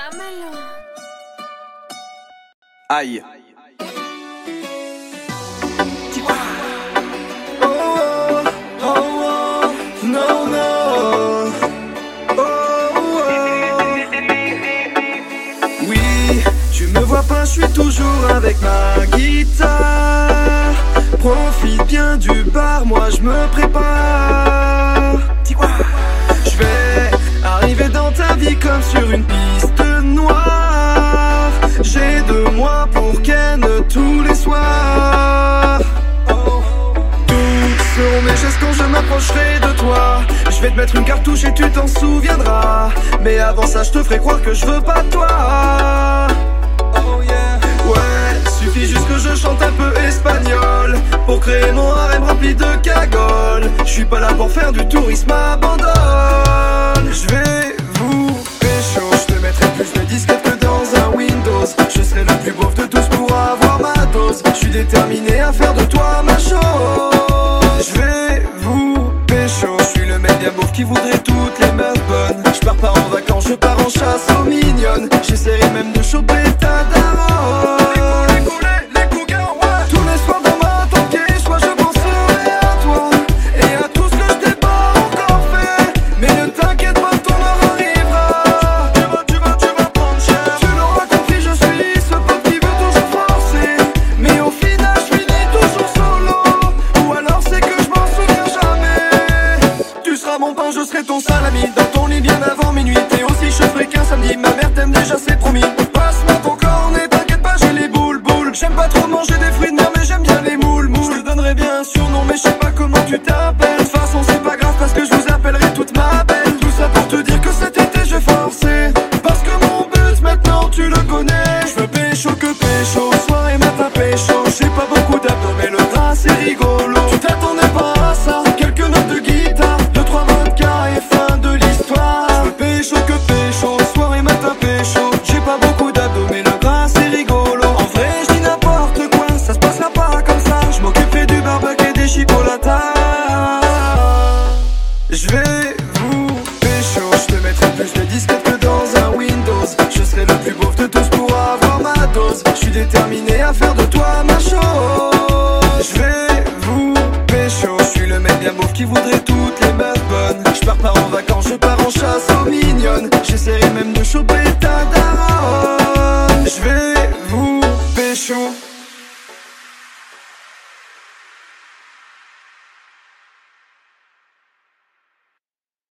Dámelo. Aïe. Oh, oh, oh, non, non. Oh, oh. Oui, tu me vois pas, je suis toujours avec ma guitare. Profite bien du bar, moi je me prépare. Je vais arriver dans ta vie comme sur une piste les soirs. Tous seront mes gestes quand je m'approcherai de toi. Je vais te mettre une cartouche et tu t'en souviendras. Mais avant ça, je te ferai croire que je veux pas de toi. Ouais, suffit juste que je chante un peu espagnol Pour créer mon harem rempli de cagoles Je suis pas là pour faire du tourisme abandonne Je vais vous pécho Je te mettrai plus de disquettes que dans un Windows Je serai le plus beauf de tous pour avoir Je suis déterminé à faire de toi ma chose. Je vais vous pécho. Je suis le mec beauf qui voudrait toutes les meufs bonnes. Je pars pas en vacances, je pars en chasse aux mignonnes. J'essaierai même de choper ta daronne je serai ton salami Dans ton lit bien avant minuit T'es aussi cheveux qu'un samedi. Ma mère t'aime déjà, c'est promis. Passe-moi ton cornet, t'inquiète pas, j'ai les boules boules. J'aime pas trop manger des fruits de mer mais j'aime bien les moules moules. Je te donnerai bien un surnom mais je sais pas comment tu t'appelles. De toute façon c'est pas grave parce que je vous appellerai toute ma belle. Tout ça pour te dire que cet été je forcer. Parce que mon but maintenant tu le connais. Je veux pécho que pécho, soir et matin pécho. J'ai pas beaucoup d'abdos mais le train c'est rigolo beauf qui voudrait toutes les meufs bonnes. Je pars pas en vacances, je pars en chasse aux mignonnes. J'essaierai même de choper